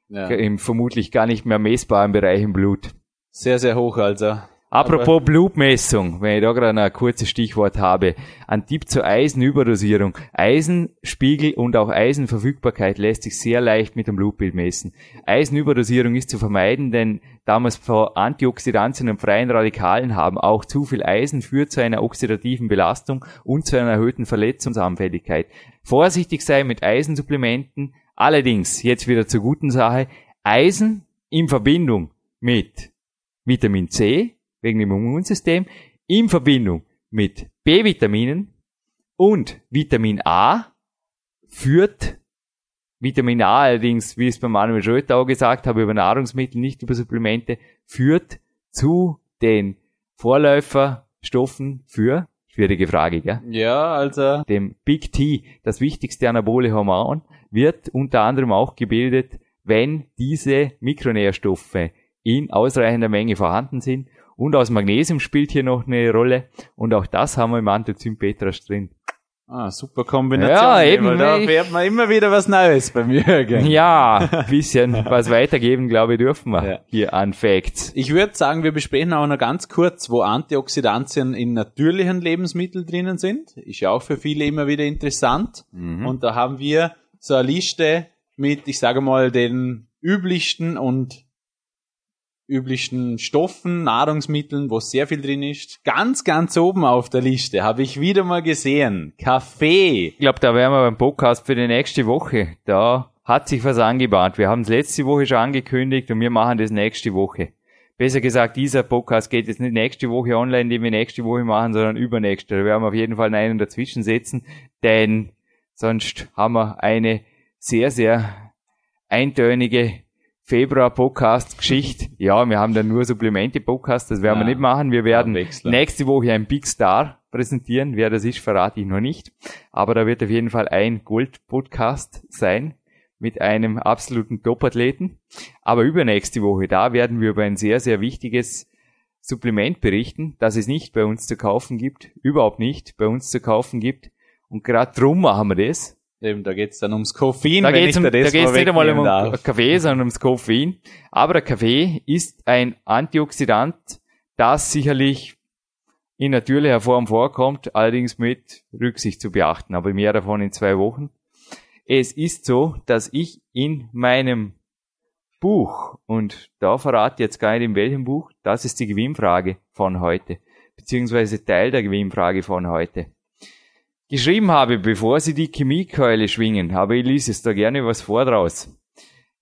ja. im vermutlich gar nicht mehr messbaren Bereich im Blut. Sehr, sehr hoch also. Apropos Blutmessung, wenn ich da gerade ein kurzes Stichwort habe. Ein Tipp zur Eisenüberdosierung. Eisenspiegel und auch Eisenverfügbarkeit lässt sich sehr leicht mit dem Blutbild messen. Eisenüberdosierung ist zu vermeiden, denn damals vor Antioxidantien und freien Radikalen haben auch zu viel Eisen führt zu einer oxidativen Belastung und zu einer erhöhten Verletzungsanfälligkeit. Vorsichtig sein mit Eisensupplementen. Allerdings, jetzt wieder zur guten Sache, Eisen in Verbindung mit Vitamin C, wegen dem Immunsystem in Verbindung mit B-Vitaminen und Vitamin A führt Vitamin A allerdings, wie es bei Manuel Schröter auch gesagt habe, über Nahrungsmittel, nicht über Supplemente, führt zu den Vorläuferstoffen für, schwierige Frage, gell? Ja, also. Dem Big T, das wichtigste anabole Hormon, wird unter anderem auch gebildet, wenn diese Mikronährstoffe in ausreichender Menge vorhanden sind und aus Magnesium spielt hier noch eine Rolle. Und auch das haben wir im Anthrazym Petras drin. Ah, super Kombination. Ja, eben. Da fährt man immer wieder was Neues bei mir. Gell? Ja, ein bisschen was weitergeben, glaube ich, dürfen wir ja. hier an Facts. Ich würde sagen, wir besprechen auch noch ganz kurz, wo Antioxidantien in natürlichen Lebensmitteln drinnen sind. Ist ja auch für viele immer wieder interessant. Mhm. Und da haben wir so eine Liste mit, ich sage mal, den üblichsten und üblichen Stoffen, Nahrungsmitteln, wo sehr viel drin ist. Ganz, ganz oben auf der Liste habe ich wieder mal gesehen. Kaffee. Ich glaube, da wären wir beim Podcast für die nächste Woche. Da hat sich was angebahnt. Wir haben es letzte Woche schon angekündigt und wir machen das nächste Woche. Besser gesagt, dieser Podcast geht jetzt nicht nächste Woche online, den wir nächste Woche machen, sondern übernächste. Da werden wir auf jeden Fall einen dazwischen setzen, denn sonst haben wir eine sehr, sehr eintönige Februar-Podcast-Geschichte. Ja, wir haben dann nur Supplemente-Podcast, das werden ja, wir nicht machen. Wir werden nächste Woche ein Big Star präsentieren. Wer das ist, verrate ich noch nicht. Aber da wird auf jeden Fall ein Gold-Podcast sein mit einem absoluten Top-Athleten. Aber übernächste Woche, da werden wir über ein sehr, sehr wichtiges Supplement berichten, das es nicht bei uns zu kaufen gibt, überhaupt nicht bei uns zu kaufen gibt. Und gerade drum machen wir das. Eben, da geht's dann ums Koffein. Da geht's um, da geht's nicht einmal um darf. Kaffee, sondern ums Koffein. Aber der Kaffee ist ein Antioxidant, das sicherlich in natürlicher Form vorkommt, allerdings mit Rücksicht zu beachten. Aber mehr davon in zwei Wochen. Es ist so, dass ich in meinem Buch, und da verrate ich jetzt gar nicht in welchem Buch, das ist die Gewinnfrage von heute, beziehungsweise Teil der Gewinnfrage von heute geschrieben habe, bevor sie die Chemiekeule schwingen, aber ich lese es da gerne was vor draus.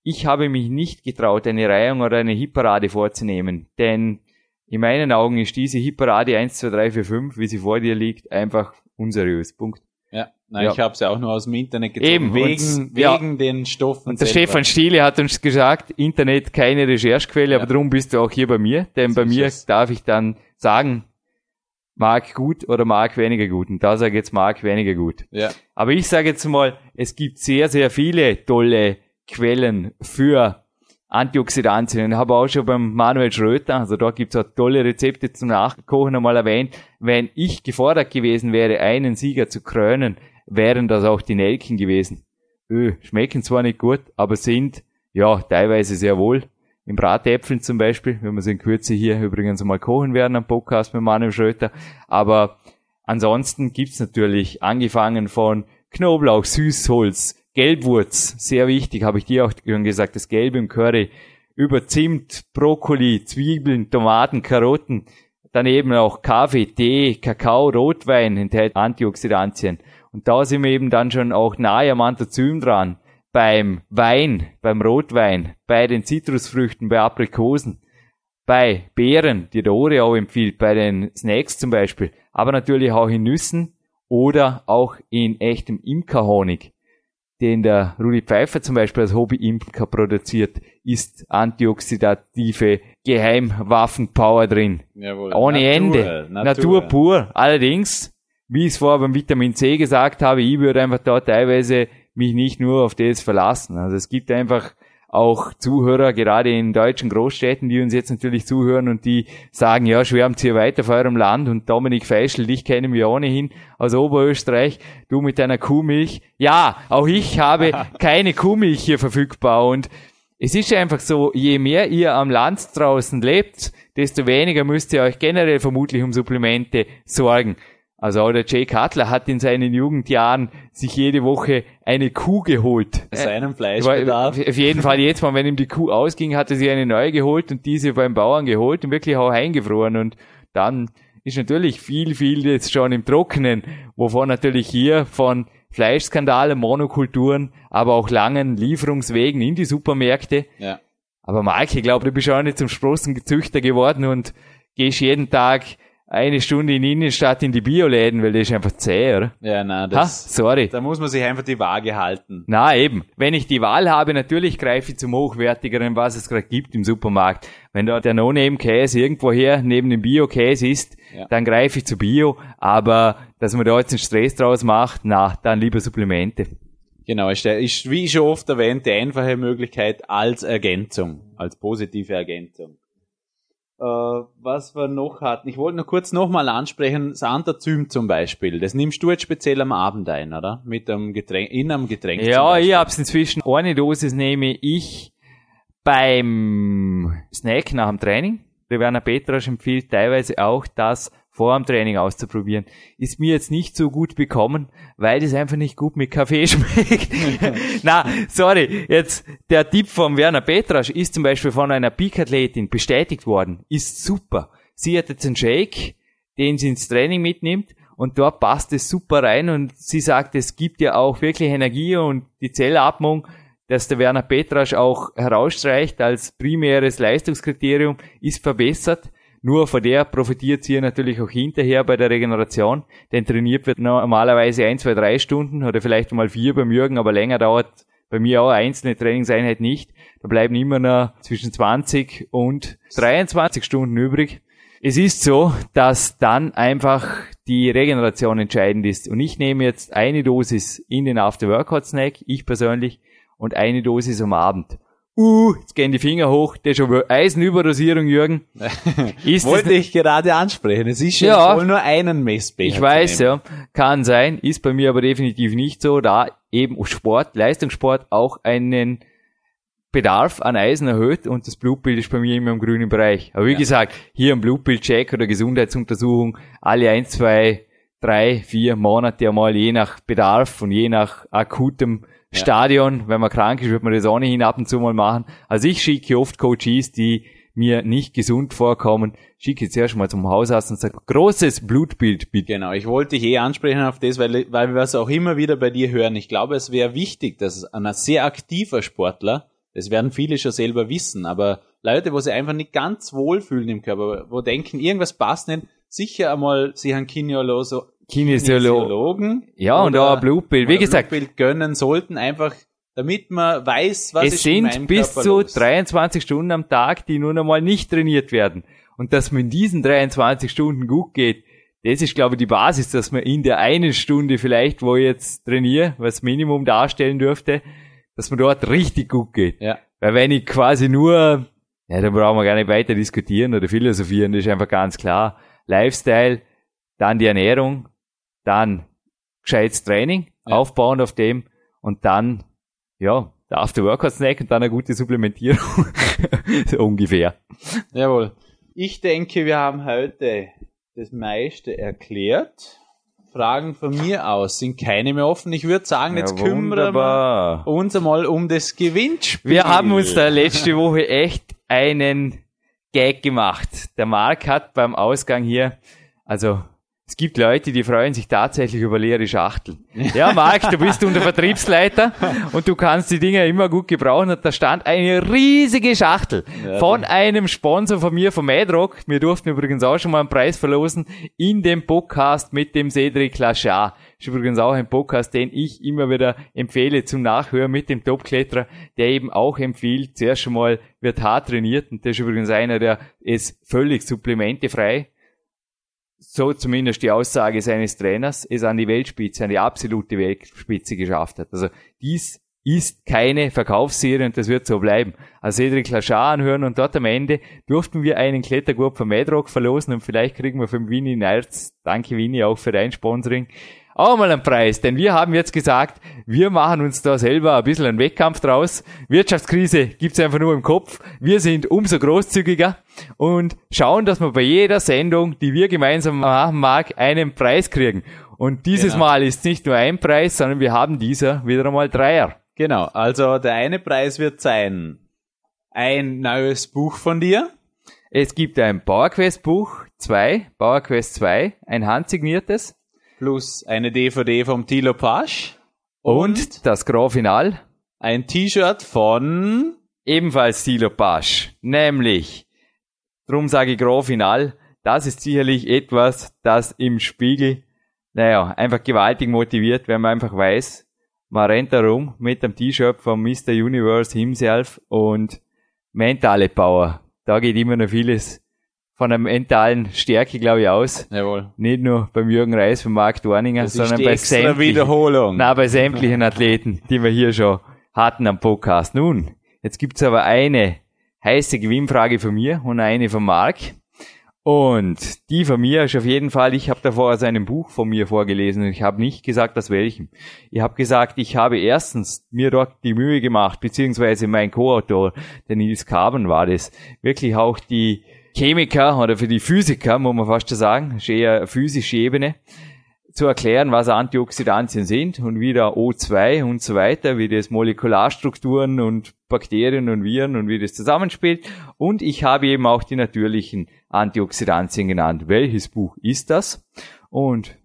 Ich habe mich nicht getraut, eine Reihung oder eine Hitparade vorzunehmen, denn in meinen Augen ist diese Hitparade 1, 2, 3, 4, 5, wie sie vor dir liegt, einfach unseriös. Punkt. Ja, nein, Ja. ich habe es ja auch nur aus dem Internet gezogen. Eben, wegen, und- ja. wegen den Stoffen. Und der selber. Stefan Stiele hat uns gesagt, Internet keine Recherchequelle, aber darum bist du auch hier bei mir, denn So bei mir darf ich dann sagen, mag gut oder mag weniger gut. Und da sage ich jetzt mag weniger gut. Ja, Aber ich sage jetzt mal, es gibt sehr, sehr viele tolle Quellen für Antioxidantien. Ich habe auch schon beim Manuel Schröter, also da gibt's auch tolle Rezepte zum Nachkochen einmal erwähnt. Wenn ich gefordert gewesen wäre, einen Sieger zu krönen, wären das auch die Nelken gewesen. Öh, schmecken zwar nicht gut, aber sind, ja, teilweise sehr wohl. Im Bratäpfeln zum Beispiel, wenn wir sie in Kürze hier übrigens mal kochen werden am Podcast mit Manuel Schröter. Aber Ansonsten gibt's natürlich angefangen von Knoblauch, Süßholz, Gelbwurz, sehr wichtig, habe ich dir auch schon gesagt, das Gelbe im Curry, über Zimt, Brokkoli, Zwiebeln, Tomaten, Karotten, daneben auch Kaffee, Tee, Kakao, Rotwein enthält Antioxidantien. Und da sind wir eben dann schon auch nahe am Anthozym dran. Beim Wein, beim Rotwein, bei den Zitrusfrüchten, bei Aprikosen, bei Beeren, die der Ore auch empfiehlt, bei den Snacks zum Beispiel, aber natürlich auch in Nüssen oder auch in echtem Imkerhonig, den der Rudi Pfeiffer zum Beispiel als Hobby-Imker produziert, ist antioxidative Geheimwaffenpower drin. jawohl. Ohne Natur, Ende. Natur. pur. Allerdings, wie ich es vorher beim Vitamin C gesagt habe, ich würde einfach da teilweise mich nicht nur auf das verlassen. Also es gibt einfach auch Zuhörer, gerade in deutschen Großstädten, die uns jetzt natürlich zuhören und die sagen, ja, schwärmt hier weiter vor eurem Land und Dominik Feischl, dich kennen wir ohnehin aus Oberösterreich, du mit deiner Kuhmilch. Ja, auch ich habe keine Kuhmilch hier verfügbar und es ist einfach so, je mehr ihr am Land draußen lebt, desto weniger müsst ihr euch generell vermutlich um Supplemente sorgen. Also auch der Jay Cutler hat in seinen Jugendjahren sich jede Woche eine Kuh geholt. Seinem War- Fleischbedarf. Auf jeden Fall jetzt mal, wenn ihm die Kuh ausging, hat er sich eine neue geholt und diese beim Bauern geholt und wirklich auch eingefroren und dann ist natürlich viel, viel jetzt schon im Trockenen, wovon natürlich hier von Fleischskandalen, Monokulturen, aber auch langen Lieferungswegen in die Supermärkte. Ja. Aber Marc, ich glaube, du bist auch nicht zum Sprossengezüchter geworden und gehst jeden Tag eine Stunde in Innenstadt in die Bioläden, weil das ist einfach zäh, oder? Ja, na, Ha, das, sorry. da muss man sich einfach die Waage halten. Na eben, wenn ich die Wahl habe, natürlich greife ich zum hochwertigeren, was es gerade gibt im Supermarkt. Wenn da der No-Name-Käse irgendwoher neben dem Bio-Käse ist, Ja. dann greife ich zu Bio. Aber dass man da jetzt einen Stress draus macht, na, dann lieber Supplemente. Genau, ist, ist wie schon oft erwähnt, die einfache Möglichkeit als Ergänzung, als positive Ergänzung. Äh, was wir noch hatten, ich wollte noch kurz nochmal ansprechen, das Antazym zum Beispiel, das nimmst du jetzt speziell am Abend ein, oder? Mit einem Getränk, in einem Getränk. Ja, ich hab's inzwischen. Eine Dosis nehme ich beim Snack nach dem Training. Der Werner Petrasch empfiehlt teilweise auch, das vor dem Training auszuprobieren. Ist mir jetzt nicht so gut bekommen, weil es einfach nicht gut mit Kaffee schmeckt. Na, sorry, jetzt der Tipp vom Werner Petrasch ist zum Beispiel von einer Peak-Athletin bestätigt worden. Ist super. Sie hat jetzt einen Shake, den sie ins Training mitnimmt und dort passt es super rein und sie sagt, es gibt ja auch wirklich Energie und die Zellatmung, dass der Werner Petrasch auch herausstreicht als primäres Leistungskriterium, ist verbessert. Nur von der profitiert sie natürlich auch hinterher bei der Regeneration, denn trainiert wird normalerweise ein, zwei, drei Stunden oder vielleicht mal vier beim Jürgen, aber länger dauert bei mir auch einzelne Trainingseinheit nicht. Da bleiben immer noch zwischen 20 und 23 Stunden übrig. Es ist so, dass dann einfach die Regeneration entscheidend ist. Und ich nehme jetzt eine Dosis in den After-Workout-Snack, ich persönlich, und eine Dosis am Abend. Uh, jetzt gehen die Finger hoch, das ist schon Eisenüberdosierung, Jürgen. Ist Wollte ich gerade ansprechen. Es ist ja wohl nur einen Messbecher. Ich weiß, ja. Kann sein, ist bei mir aber definitiv nicht so, da eben Sport, Leistungssport auch einen Bedarf an Eisen erhöht und das Blutbild ist bei mir immer im grünen Bereich. Aber wie ja. gesagt, hier ein Blutbildcheck oder Gesundheitsuntersuchung alle ein, zwei, drei, vier Monate einmal je nach Bedarf und je nach akutem ja. Stadion. Wenn man krank ist, wird man das ohnehin ab und zu mal machen. Also ich schicke oft Coaches, die mir nicht gesund vorkommen, schicke jetzt erst mal zum Hausarzt und sage, großes Blutbild bitte. Genau, ich wollte dich eh ansprechen auf das, weil, weil wir es auch immer wieder bei dir hören. Ich glaube, es wäre wichtig, dass ein sehr aktiver Sportler das werden viele schon selber wissen, aber Leute, wo sie einfach nicht ganz wohlfühlen im Körper, wo denken, irgendwas passt nicht, sicher einmal sich einen Kinesiolo Kinesiologen ja, und auch ein Blutbild. Wie gesagt, Blutbild gönnen sollten, einfach damit man weiß, was es sind in bis Körper zu los. 23 Stunden am Tag, die nun einmal nicht trainiert werden. Und dass man in diesen 23 Stunden gut geht, das ist, glaube ich, die Basis, dass man in der einen Stunde vielleicht, wo ich jetzt trainiere, was Minimum darstellen dürfte, dass man dort richtig gut geht. Ja. Weil wenn ich quasi nur, ja, dann brauchen wir gar nicht weiter diskutieren oder philosophieren, das ist einfach ganz klar. Lifestyle, dann die Ernährung, dann gescheites Training, ja. aufbauen auf dem und dann, ja, der After-Workout-Snack und dann eine gute Supplementierung. so ungefähr. Jawohl. Ich denke, wir haben heute das meiste erklärt. Fragen von mir aus sind keine mehr offen. Ich würde sagen, jetzt ja, kümmern wir uns einmal um das Gewinnspiel. Wir haben uns da letzte Woche echt einen Gag gemacht. Der Marc hat beim Ausgang hier, also es gibt Leute, die freuen sich tatsächlich über leere Schachteln. Ja, Marc, du bist unter Vertriebsleiter und du kannst die Dinger immer gut gebrauchen. Und da stand eine riesige Schachtel von einem Sponsor von mir, von Madrock. Wir durften übrigens auch schon mal einen Preis verlosen in dem Podcast mit dem Cedric Lachar. Ist übrigens auch ein Podcast, den ich immer wieder empfehle zum Nachhören mit dem Topkletterer, der eben auch empfiehlt, zuerst schon mal wird hart trainiert und der ist übrigens einer, der ist völlig supplementefrei so zumindest die Aussage seines Trainers, es an die Weltspitze, an die absolute Weltspitze geschafft hat. Also dies ist keine Verkaufsserie und das wird so bleiben. Also Cedric Lachar anhören und dort am Ende durften wir einen Klettergurt von Madrock verlosen und vielleicht kriegen wir vom Winnie Nerz, danke Winnie auch für dein Sponsoring, auch mal einen Preis, denn wir haben jetzt gesagt, wir machen uns da selber ein bisschen einen Wettkampf draus. Wirtschaftskrise gibt's einfach nur im Kopf. Wir sind umso großzügiger und schauen, dass wir bei jeder Sendung, die wir gemeinsam machen mag, einen Preis kriegen. Und dieses genau. Mal ist nicht nur ein Preis, sondern wir haben dieser wieder einmal Dreier. Genau, also der eine Preis wird sein ein neues Buch von dir. Es gibt ein PowerQuest Buch, zwei, PowerQuest 2, ein handsigniertes plus eine DVD vom Tilo Pasch und, und das Grand Final. Ein T-Shirt von ebenfalls Tilo Pasch, nämlich, drum sage ich Grand Final, das ist sicherlich etwas, das im Spiegel, naja, einfach gewaltig motiviert, wenn man einfach weiß, man rennt da rum mit dem T-Shirt von Mr. Universe himself und mentale Power. Da geht immer noch vieles von einer mentalen Stärke, glaube ich, aus. Jawohl. Nicht nur beim Jürgen Reis, beim Marc Dorninger, sondern bei sämtlichen, Wiederholung. Na, bei sämtlichen Athleten, die wir hier schon hatten am Podcast. Nun, jetzt gibt's aber eine heiße Gewinnfrage von mir und eine von Marc. Und die von mir ist auf jeden Fall, ich habe davor aus einem Buch von mir vorgelesen und ich habe nicht gesagt, aus welchem. Ich habe gesagt, ich habe erstens mir dort die Mühe gemacht, beziehungsweise mein Co-Autor, der Nils Carbon war das, wirklich auch die Chemiker oder für die Physiker, muss man fast sagen, ist eher physische Ebene, zu erklären, was Antioxidantien sind und wie der O2 und so weiter, wie das Molekularstrukturen und Bakterien und Viren und wie das zusammenspielt. Und ich habe eben auch die natürlichen Antioxidantien genannt. Welches Buch ist das? Und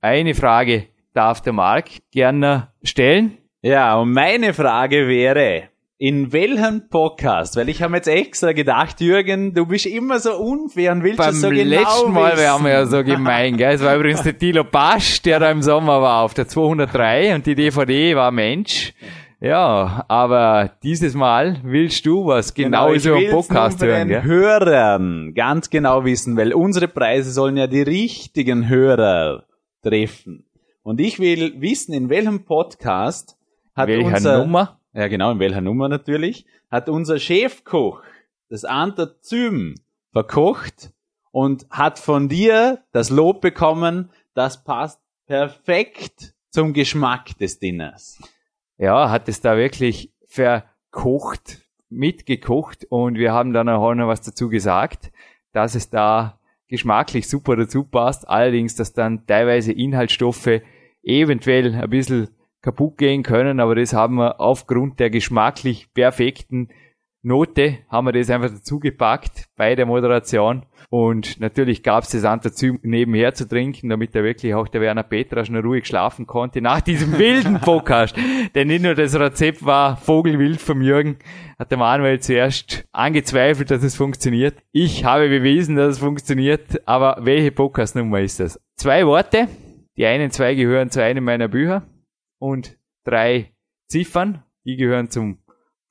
eine Frage darf der Marc gerne stellen. Ja, und meine Frage wäre, in welchem Podcast? Weil ich habe jetzt extra gedacht, Jürgen, du bist immer so unfair und willst es so genau Beim letzten Mal wären wir ja so gemein, gell? Es war übrigens der Tilo Basch, der da im Sommer war auf der 203 und die DVD war Mensch. Ja, aber dieses Mal willst du was genau, so im will's Podcast nur hören, den gell? Hörern ganz genau wissen, weil unsere Preise sollen ja die richtigen Hörer treffen. Und ich will wissen, in welchem Podcast hat Welcher unser, Nummer? Ja genau, in welcher Nummer natürlich, hat unser Chefkoch, das Anta verkocht und hat von dir das Lob bekommen, das passt perfekt zum Geschmack des Dinners. Ja, hat es da wirklich verkocht, mitgekocht und wir haben dann auch noch was dazu gesagt, dass es da geschmacklich super dazu passt, allerdings, dass dann teilweise Inhaltsstoffe eventuell ein bisschen kaputt gehen können, aber das haben wir aufgrund der geschmacklich perfekten Note, haben wir das einfach dazu gepackt bei der Moderation und natürlich gab es das Antazym nebenher zu trinken, damit da wirklich auch der Werner Petra schon ruhig schlafen konnte nach diesem wilden Podcast. Denn nicht nur das Rezept war vogelwild vom Jürgen, hat der Manuel zuerst angezweifelt, dass es funktioniert. Ich habe bewiesen, dass es funktioniert, aber welche Podcastnummer ist das? Zwei Worte, die einen zwei gehören zu einem meiner Bücher und drei Ziffern, die gehören zum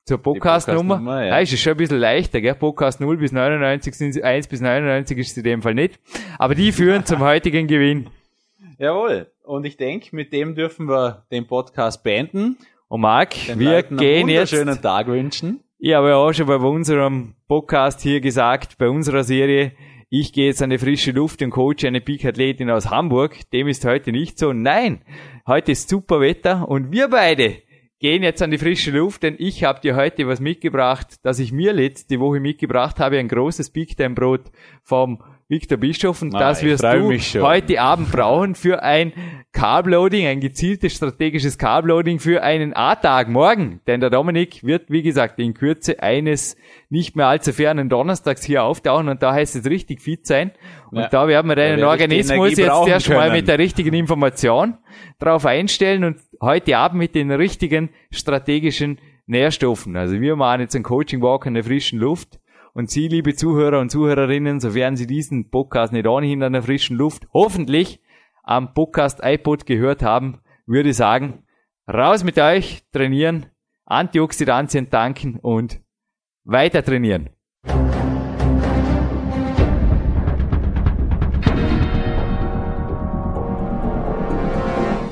zur Podcast-Nummer. Podcast-Nummer, ja. ja. ist es schon ein bisschen leichter, gell? Podcast 0 bis 99 sind 1 bis 99 ist es in dem Fall nicht. Aber die führen zum heutigen Gewinn. Jawohl. Und ich denke, mit dem dürfen wir den Podcast beenden. Und Marc, Den wir Leuten gehen einen jetzt. wunderschönen Tag wünschen. Ich habe ja auch schon bei unserem Podcast hier gesagt, bei unserer Serie, ich gehe jetzt an die frische Luft und coache eine Peak-Athletin aus Hamburg. Dem ist heute nicht so. Nein, heute ist super Wetter und wir beide gehen jetzt an die frische Luft, denn ich habe dir heute was mitgebracht, das ich mir letzte Woche mitgebracht habe, ein großes Big Time Brot vom Viktor Bischof und Ah, das wirst du heute Abend brauchen für ein Carbloading, ein gezieltes strategisches Carbloading für einen A-Tag morgen. Denn der Dominik wird, wie gesagt, in Kürze eines nicht mehr allzu fernen Donnerstags hier auftauchen und da heißt es richtig fit sein. Und Ja. da werden wir deinen Organismus jetzt brauchen erst mal können. mit der richtigen Information drauf einstellen und heute Abend mit den richtigen strategischen Nährstoffen. Also wir machen jetzt einen Coaching Walk in der frischen Luft. Und Sie, liebe Zuhörer und Zuhörerinnen, sofern Sie diesen Podcast nicht ohnehin an der frischen Luft hoffentlich am Podcast iPod gehört haben, würde sagen, raus mit euch, trainieren, Antioxidantien tanken und weiter trainieren.